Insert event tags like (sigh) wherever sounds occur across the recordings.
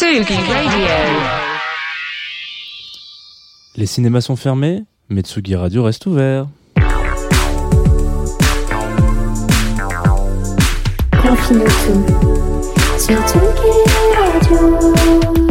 Radio. Les cinémas sont fermés, mais Tsugi Radio reste ouvert. Confine tout sur Tsugi Radio.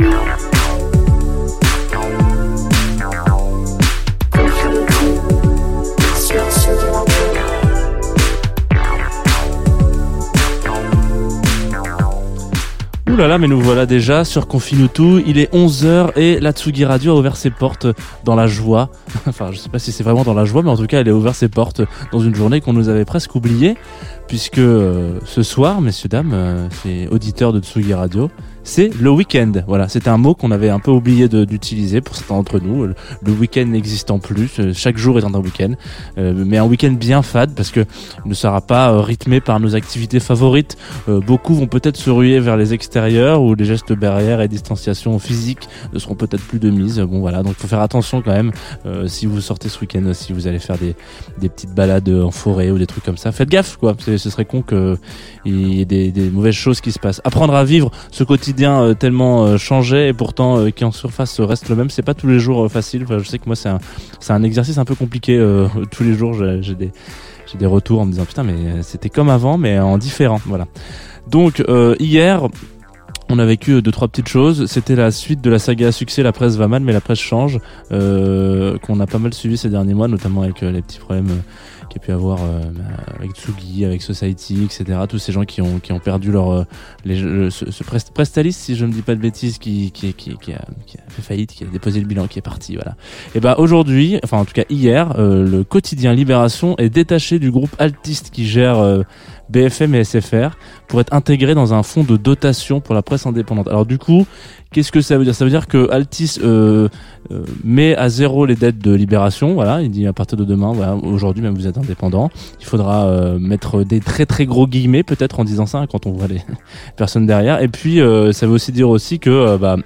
Là mais nous voilà déjà sur Confinutu. Il est 11h et la Tsugi Radio a ouvert ses portes dans la joie. (laughs) enfin, je sais pas si c'est vraiment dans la joie, mais en tout cas, elle a ouvert ses portes dans une journée qu'on nous avait presque oubliée. Puisque euh, ce soir, messieurs, dames, euh, c'est auditeurs de Tsugi Radio, c'est le week-end. Voilà, c'était un mot qu'on avait un peu oublié d'utiliser pour certains d'entre nous. Le le week-end n'existant plus, euh, chaque jour étant un week-end. Euh, mais un week-end bien fade parce que il ne sera pas euh, rythmé par nos activités favorites. Euh, beaucoup vont peut-être se ruer vers les extérieurs où les gestes barrières et distanciation physique ne seront peut-être plus de mise. Bon voilà, donc faut faire attention quand même euh, si vous sortez ce week-end, si vous allez faire des, petites balades en forêt ou des trucs comme ça. Faites gaffe quoi, ce serait con que il y ait des mauvaises choses qui se passent. Apprendre à vivre ce quotidien euh, tellement euh, changé et pourtant euh, qui en surface reste le même, c'est pas tous les jours facile. Je sais que moi c'est un, c'est un exercice un peu compliqué. (laughs) tous les jours j'ai des j'ai des retours en me disant putain mais c'était comme avant mais en différent voilà donc hier on a vécu deux trois petites choses c'était la suite de la saga à succès la presse va mal mais la presse change qu'on a pas mal suivi ces derniers mois notamment avec les petits problèmes pu avoir euh, avec Tsugi avec Society etc tous ces gens qui ont qui ont perdu leur euh, les, le- ce, ce si je ne dis pas de bêtises qui qui, a, fait faillite qui a déposé le bilan qui est parti voilà. Et bah aujourd'hui, enfin en tout cas hier, euh, le quotidien Libération est détaché du groupe Altiste qui gère BFM et SFR pour être intégré dans un fonds de dotation pour la presse indépendante. Alors du coup, qu'est-ce que ça veut dire? Ça veut dire que Altis euh, euh, met à zéro les dettes de Libération. Voilà, il dit à partir de demain, voilà, aujourd'hui même vous êtes indépendant, il faudra euh, mettre des très très gros guillemets peut-être en disant ça hein, quand on voit les (laughs) personnes derrière. Et puis euh, ça veut aussi dire aussi que euh, bah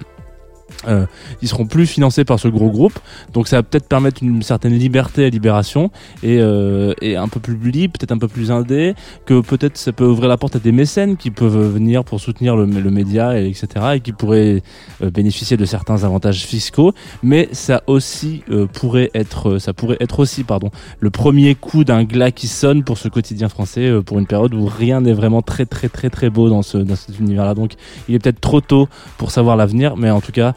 euh, ils seront plus financés par ce gros groupe, donc ça va peut-être permettre une certaine liberté à Libération et, euh, et un peu plus libre, peut-être un peu plus indé, que peut-être ça peut ouvrir la porte à des mécènes qui peuvent venir pour soutenir le, le média, et etc., et qui pourraient euh, bénéficier de certains avantages fiscaux, mais ça aussi euh, pourrait être, ça pourrait être aussi, pardon, le premier coup d'un glas qui sonne pour ce quotidien français euh, pour une période où rien n'est vraiment très très très très beau dans ce dans cet univers-là. Donc il est peut-être trop tôt pour savoir l'avenir, mais en tout cas euh,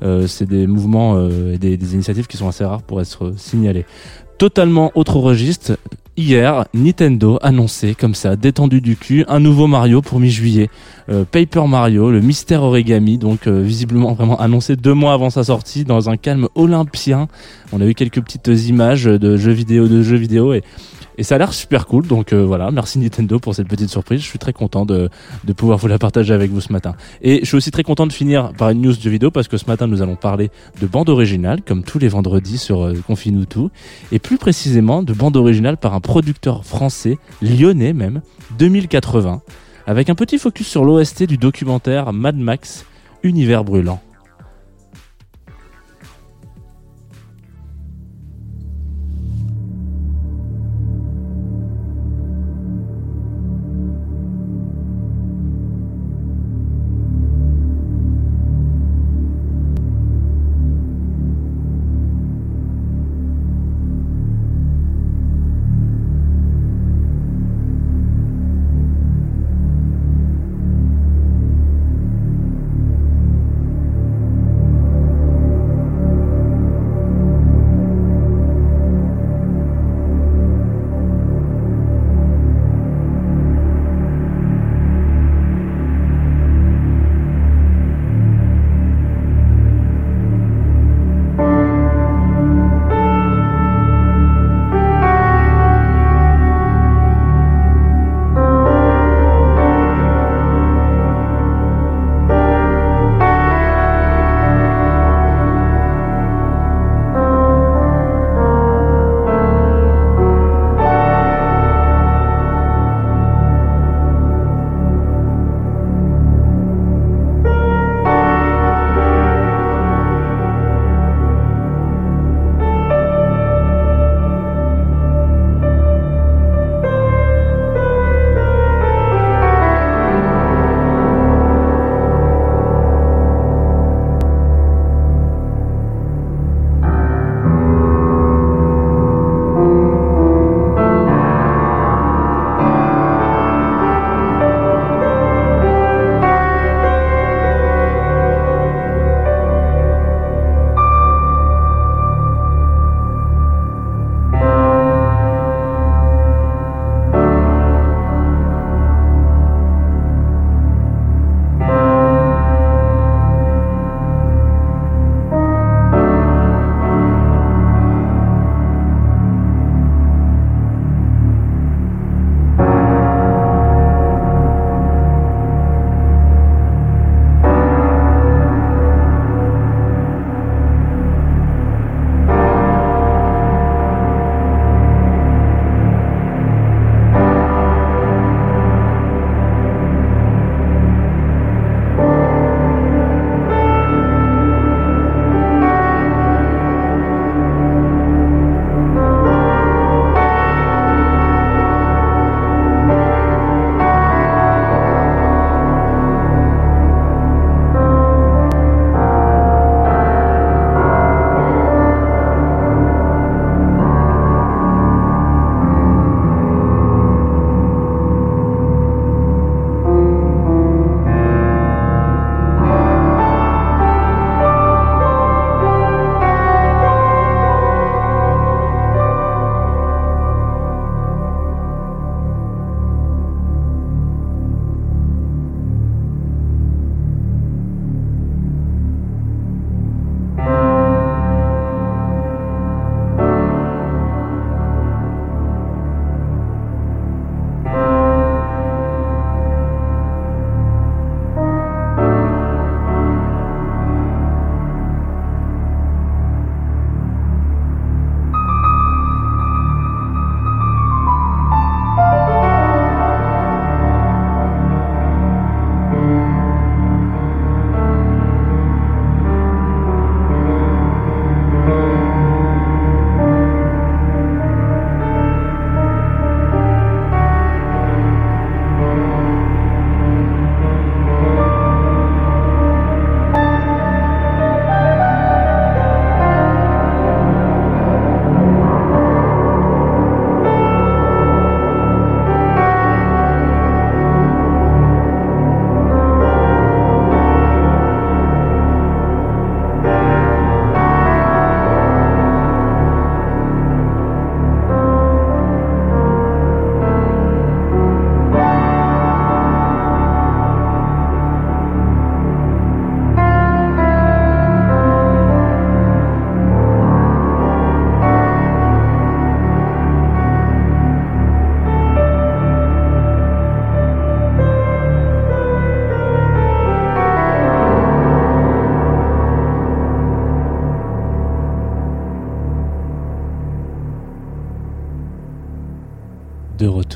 c'est des mouvements euh, et des, initiatives qui sont assez rares pour être signalées. Totalement autre registre. Hier, Nintendo annonçait comme ça, détendu du cul, un nouveau Mario pour mi-juillet. Euh, Paper Mario, le mystère origami, donc euh, visiblement vraiment annoncé deux mois avant sa sortie dans un calme olympien. On a eu quelques petites images de jeux vidéo, de jeux vidéo et et ça a l'air super cool, donc euh, voilà, merci Nintendo pour cette petite surprise. Je suis très content de, pouvoir vous la partager avec vous ce matin. Et je suis aussi très content de finir par une news de vidéo parce que ce matin nous allons parler de bande originale, comme tous les vendredis sur euh, Confinutu, et plus précisément de bande originale par un producteur français, lyonnais même, 2080, avec un petit focus sur l'OST du documentaire Mad Max, Univers brûlant.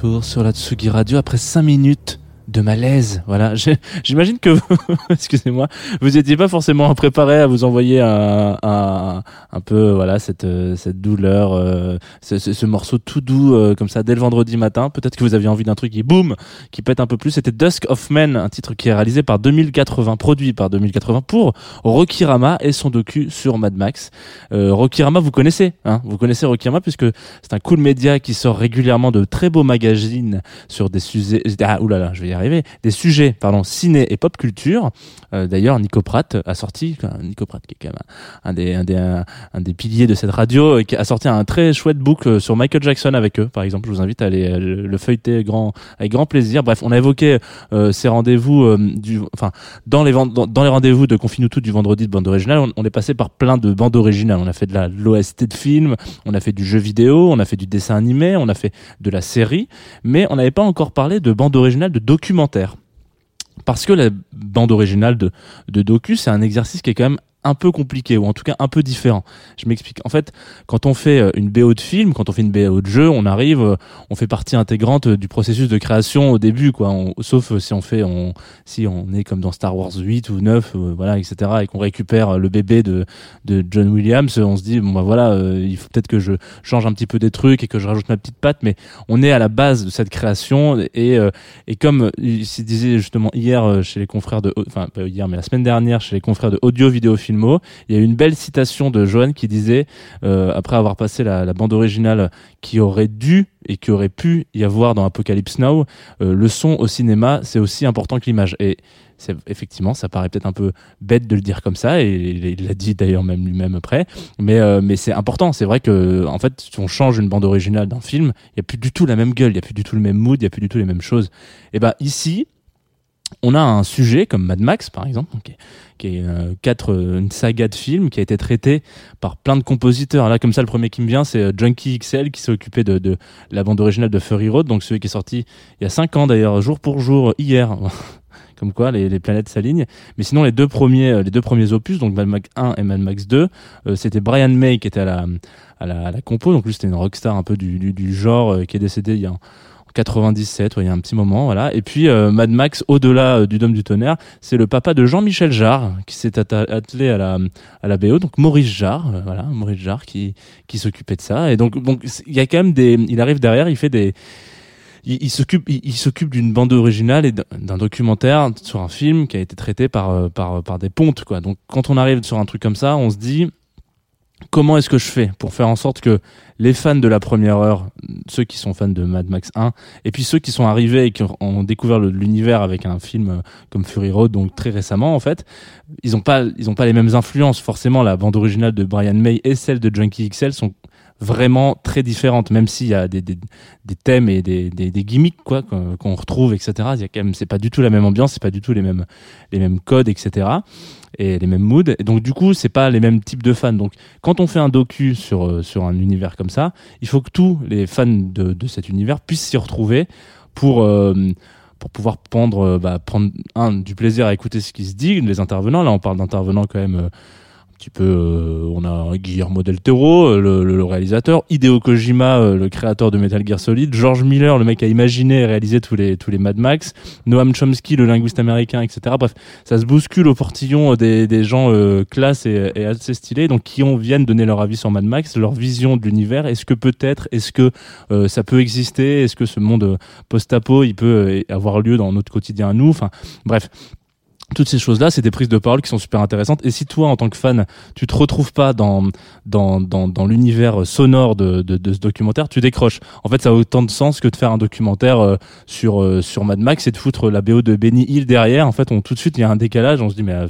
Retour sur la Tsugi Radio après 5 minutes de malaise. Voilà, (laughs) j'imagine que (laughs) excusez-moi, vous n'étiez pas forcément préparé à vous envoyer un, un, un peu voilà cette euh, cette douleur, euh, ce morceau tout doux euh, comme ça dès le vendredi matin. Peut-être que vous aviez envie d'un truc qui boum, qui pète un peu plus. C'était Dusk of Men, un titre qui est réalisé par 2080, produit par 2080 pour Rokirama et son docu sur Mad Max. Euh, Rokirama, vous connaissez, hein Vous connaissez Rokirama puisque c'est un cool média qui sort régulièrement de très beaux magazines sur des sujets, ah, oulala, je vais y arriver, des sujets, pardon, ciné et pop culture. Euh, D'ailleurs, Nico Pratt a sorti, enfin, Nico Pratt qui est quand même un, des, un des, un, des piliers de cette radio, qui a sorti un très chouette book euh, sur Michael Jackson avec eux, par exemple. Je vous invite à aller euh, le, le feuilleter grand, avec grand plaisir. Bref, on a évoqué ces rendez-vous enfin, dans les, dans, les rendez-vous de Confinutu du vendredi de bande originale, on, est passé par plein de bandes originales. On a fait de l'OST de film, on a fait du jeu vidéo, on a fait du dessin animé, on a fait de la série, mais on n'avait pas encore parlé de bande originale de documentaire. Parce que la bande originale de, de docu, c'est un exercice qui est quand même un peu compliqué ou en tout cas un peu différent. Je m'explique. En fait, quand on fait euh, une BO de film, quand on fait une BO de jeu, on arrive, euh, on fait partie intégrante euh, du processus de création au début, quoi. Sauf si on fait, si on est comme dans Star Wars 8 ou 9, euh, voilà, etc. et qu'on récupère le bébé de, de John Williams, on se dit, bon bah voilà, il faut peut-être que je change un petit peu des trucs et que je rajoute ma petite patte, mais on est à la base de cette création et et comme il se disait justement hier chez les confrères de, enfin pas hier mais la semaine dernière chez les confrères de Audio Vidéo Il y a une belle citation de Johan qui disait euh, après avoir passé la, bande originale qui aurait dû et qui aurait pu y avoir dans Apocalypse Now, euh, le son au cinéma c'est aussi important que l'image. Et effectivement ça paraît peut-être un peu bête de le dire comme ça et il l'a dit d'ailleurs même lui-même après. Mais euh, mais c'est important. C'est vrai que en fait si on change une bande originale d'un film il y a plus du tout la même gueule il y a plus du tout le même mood il y a plus du tout les mêmes choses. Et ben ici on a un sujet comme Mad Max par exemple qui est, euh, quatre euh, une saga de films qui a été traitée par plein de compositeurs. Là comme ça le premier qui me vient c'est euh, Junkie XL qui s'est occupé de, la bande originale de Furry Road donc celui qui est sorti il y a cinq ans d'ailleurs jour pour jour hier. (laughs) Comme quoi les, planètes s'alignent. Mais sinon les deux premiers les deux premiers opus donc Mad Max 1 et Mad Max 2 euh, c'était Brian May qui était à la compo. Donc lui c'était une rockstar un peu du, genre qui est décédé il y a 97 ouais, il y a un petit moment voilà. Et puis euh, Mad Max au-delà euh, du Dôme du Tonnerre c'est le papa de Jean-Michel Jarre qui s'est attelé à la à la BO donc Maurice Jarre euh, voilà Maurice Jarre qui qui s'occupait de ça. Et donc c'est- il y a quand même des il arrive derrière il fait des il, s'occupe il, s'occupe d'une bande originale et d'un documentaire sur un film qui a été traité par par par des pontes quoi. Donc quand on arrive sur un truc comme ça on se dit comment est-ce que je fais pour faire en sorte que les fans de la première heure, ceux qui sont fans de Mad Max 1, et puis ceux qui sont arrivés et qui ont- découvert l'univers avec un film euh, comme Fury Road, donc très récemment en fait, ils ont pas, ils pas les mêmes influences. Forcément, la bande originale de Brian May et celle de Junkie XL sont vraiment très différentes, même s'il y a des, des, thèmes et des, des, gimmicks quoi qu'on retrouve, etc. Il y a quand même, c'est pas du tout la même ambiance, c'est pas du tout les mêmes les mêmes codes, etc. Et les mêmes moods. Et donc du coup, c'est pas les mêmes types de fans. Donc quand on fait un docu sur euh, sur un univers comme ça, il faut que tous les fans de, de cet univers puissent s'y retrouver pour euh, pour pouvoir prendre euh, bah, prendre du plaisir à écouter ce qui se dit les intervenants. Là, on parle d'intervenants quand même. Petit peu euh, on a Guillermo del Toro euh, le, le- le réalisateur Hideo Kojima euh, le créateur de Metal Gear Solid George Miller le mec a imaginé et réalisé tous les tous les Mad Max Noam Chomsky le linguiste américain etc bref ça se bouscule au portillon des, des gens euh, classe et, et assez stylés donc qui ont viennent donner leur avis sur Mad Max leur vision de l'univers. Est-ce que peut-être est-ce que euh, ça peut exister? Est-ce que ce monde euh, post-apo il peut avoir lieu dans notre quotidien à nous? Enfin bref toutes ces choses-là, c'est des prises de parole qui sont super intéressantes. Et si toi, en tant que fan, tu te retrouves pas dans dans dans, dans l'univers sonore de, de de ce documentaire, tu décroches. En fait, ça a autant de sens que de faire un documentaire euh, sur euh, sur Mad Max et de foutre la BO de Benny Hill derrière. En fait, on tout de suite il y a un décalage. On se dit mais euh,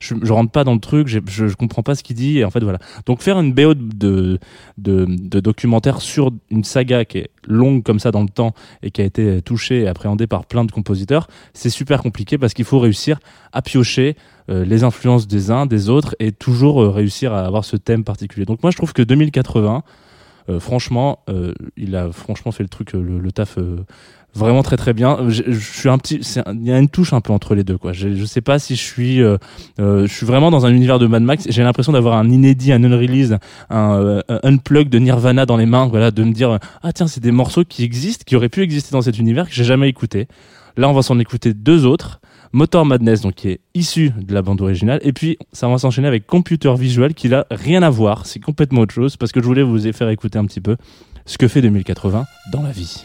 je, je rentre pas dans le truc, j'ai- je je comprends pas ce qu'il dit. Et en fait voilà. Donc faire une BO de de de documentaire sur une saga qui est longue comme ça dans le temps et qui a été touchée et appréhendée par plein de compositeurs, c'est super compliqué parce qu'il faut réussir à piocher euh, les influences des uns, des autres et toujours euh, réussir à avoir ce thème particulier. Donc moi je trouve que 2080 Euh, franchement, il a franchement fait le truc, le, taf vraiment très très bien. Je, suis un petit, il y a une touche un peu entre les deux quoi. Je, je sais pas si je suis, euh, euh, je suis vraiment dans un univers de Mad Max. J'ai l'impression d'avoir un inédit, un unrelease, un, euh, un unplug de Nirvana dans les mains. Voilà, de me dire ah tiens c'est des morceaux qui existent, qui auraient pu exister dans cet univers que j'ai jamais écouté. Là on va s'en écouter deux autres. Motor Madness, donc qui est issu de la bande originale, et puis ça va s'enchaîner avec Computer Visual, qui n'a rien à voir, c'est complètement autre chose, parce que je voulais vous faire écouter un petit peu ce que fait 2080 dans la vie.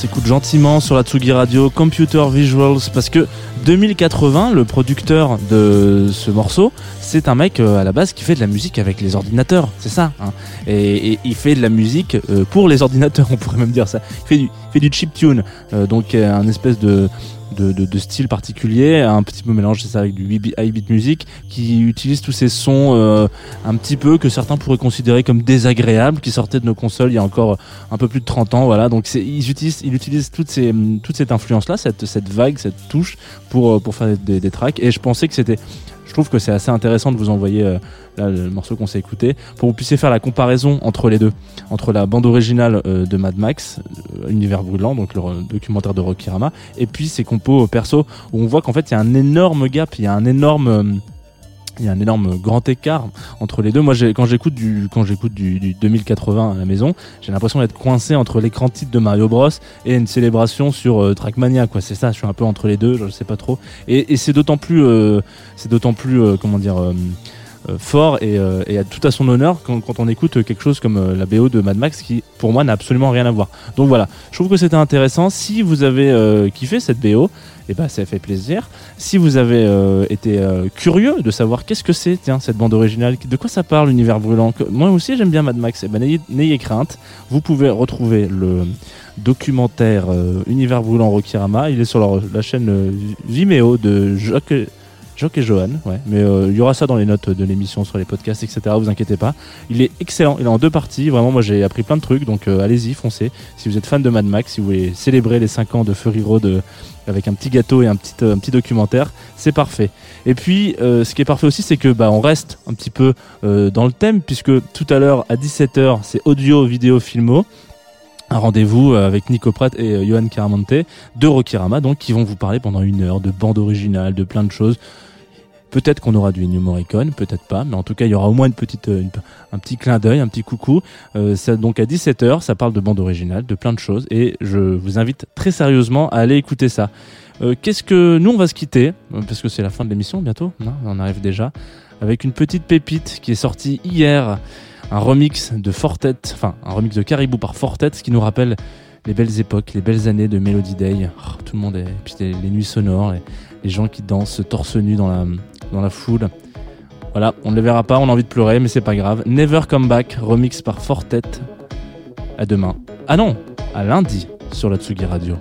S'écoute gentiment sur la Tsugi Radio Computer Visuals parce que 2080, le producteur de ce morceau, c'est un mec euh, à la base qui fait de la musique avec les ordinateurs, c'est ça. hein. et, il fait de la musique euh, pour les ordinateurs, (laughs) on pourrait même dire ça. Il fait du, il fait du chiptune, euh, donc un espèce de de, de, de style particulier, un petit peu mélange c'est ça avec du 8 bit music, qui utilise tous ces sons euh, un petit peu que certains pourraient considérer comme désagréables, qui sortaient de nos consoles il y a encore un peu plus de 30 ans, voilà. Donc ils utilisent, ils utilisent toutes ces, toute cette influence-là, cette, cette vague, cette touche pour, euh, pour faire des, des tracks. Et je pensais que c'était, je trouve que c'est assez intéressant de vous envoyer euh, le morceau qu'on s'est écouté pour que vous puissiez faire la comparaison entre les deux, entre la bande originale euh, de Mad Max, euh, Univers brûlant, donc le re- documentaire de Rocky et puis ses compos perso où on voit qu'en fait il y a un énorme gap, il y a un énorme il y a un énorme grand écart entre les deux. Moi, quand j'écoute du quand j'écoute du, du 2080 à la maison, j'ai l'impression d'être coincé entre l'écran titre de Mario Bros et une célébration sur euh, Trackmania. Quoi, c'est ça. Je suis un peu entre les deux. Je sais pas trop. Et, c'est d'autant plus euh, c'est d'autant plus euh, comment dire fort et, euh, et à tout à son honneur quand, on écoute quelque chose comme euh, la BO de Mad Max qui pour moi n'a absolument rien à voir. Donc voilà, je trouve que c'était intéressant. Si vous avez euh, kiffé cette BO, et ben ça fait plaisir. Si vous avez euh, été euh, curieux de savoir qu'est-ce que c'est, cette bande originale, de quoi ça parle, l'univers brûlant. Moi aussi j'aime bien Mad Max. Et ben n'ayez, crainte, vous pouvez retrouver le documentaire euh, Univers brûlant Rokirama. Il est sur leur- la chaîne euh, Vimeo de Jock. Jock et Johan, ouais. Mais euh, il y aura ça dans les notes de l'émission sur les podcasts, etc. Vous inquiétez pas. Il est excellent. Il est en deux parties. Vraiment, moi j'ai appris plein de trucs. Donc euh, allez-y, foncez. Si vous êtes fan de Mad Max, si vous voulez célébrer les 5 ans de Fury Road euh, avec un petit gâteau et un petit, euh, un petit documentaire, c'est parfait. Et puis, euh, ce qui est parfait aussi, c'est que bah, on reste un petit peu euh, dans le thème, puisque tout à l'heure à 17h, c'est audio, vidéo, filmo. Un rendez-vous avec Nico Pratt et Johan Caramonte de Rokirama, donc qui vont vous parler pendant une heure de bande originale, de plein de choses. Peut-être qu'on aura du Ennio Morricone, peut-être pas, mais en tout cas il y aura au moins une petite, euh, un petit clin d'œil, un petit coucou. Euh, ça, donc à 17h, ça parle de bande originale, de plein de choses, et je vous invite très sérieusement à aller écouter ça. Euh, Qu'est-ce que nous on va se quitter parce que c'est la fin de l'émission bientôt, non on arrive déjà avec une petite pépite qui est sortie hier, un remix de Fortet, enfin un remix de Caribou par Fortet, ce qui nous rappelle les belles époques, les belles années de Melody Day. Oh, tout le monde est, puis les, nuits sonores, les gens qui dansent torse nu dans la dans la foule. Voilà, on ne le verra pas, on a envie de pleurer, mais c'est pas grave. Never Come Back, remix par Fortet. À demain. Ah non, à lundi sur la Tsugi Radio.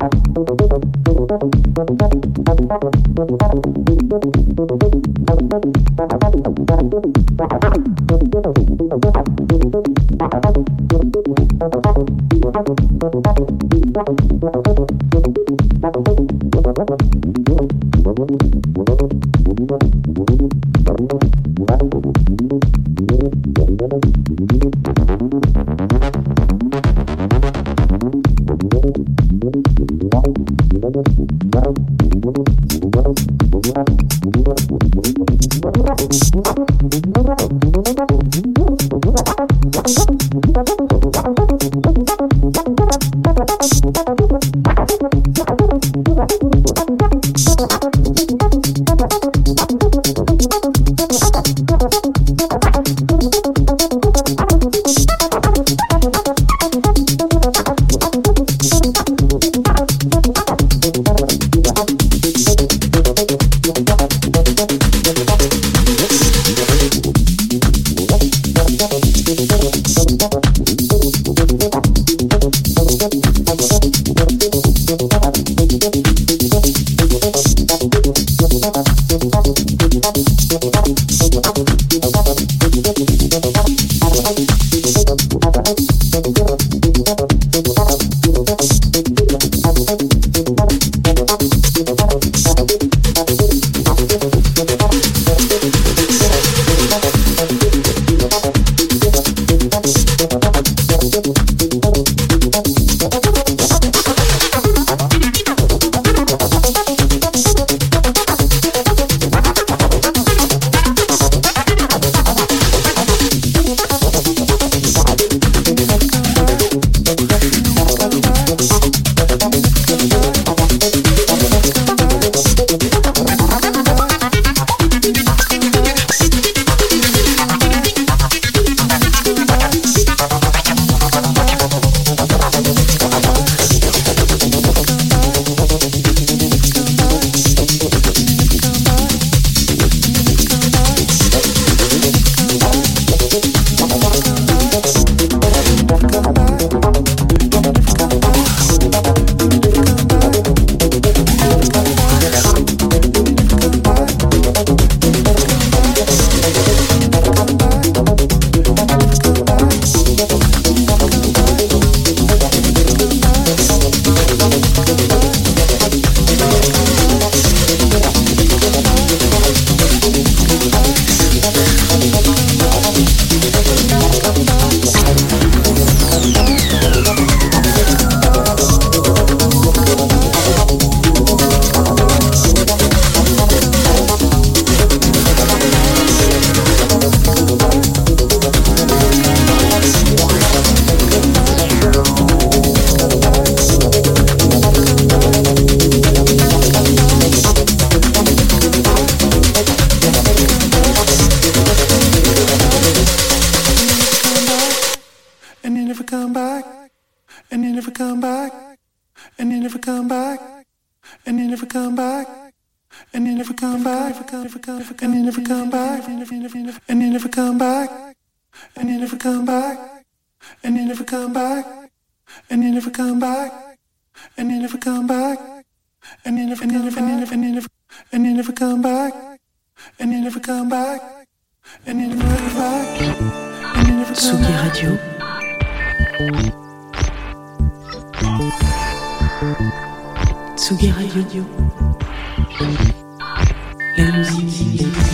And and never and and you never come and come back, and come and come. Radio. Tsugi Radio. La musique.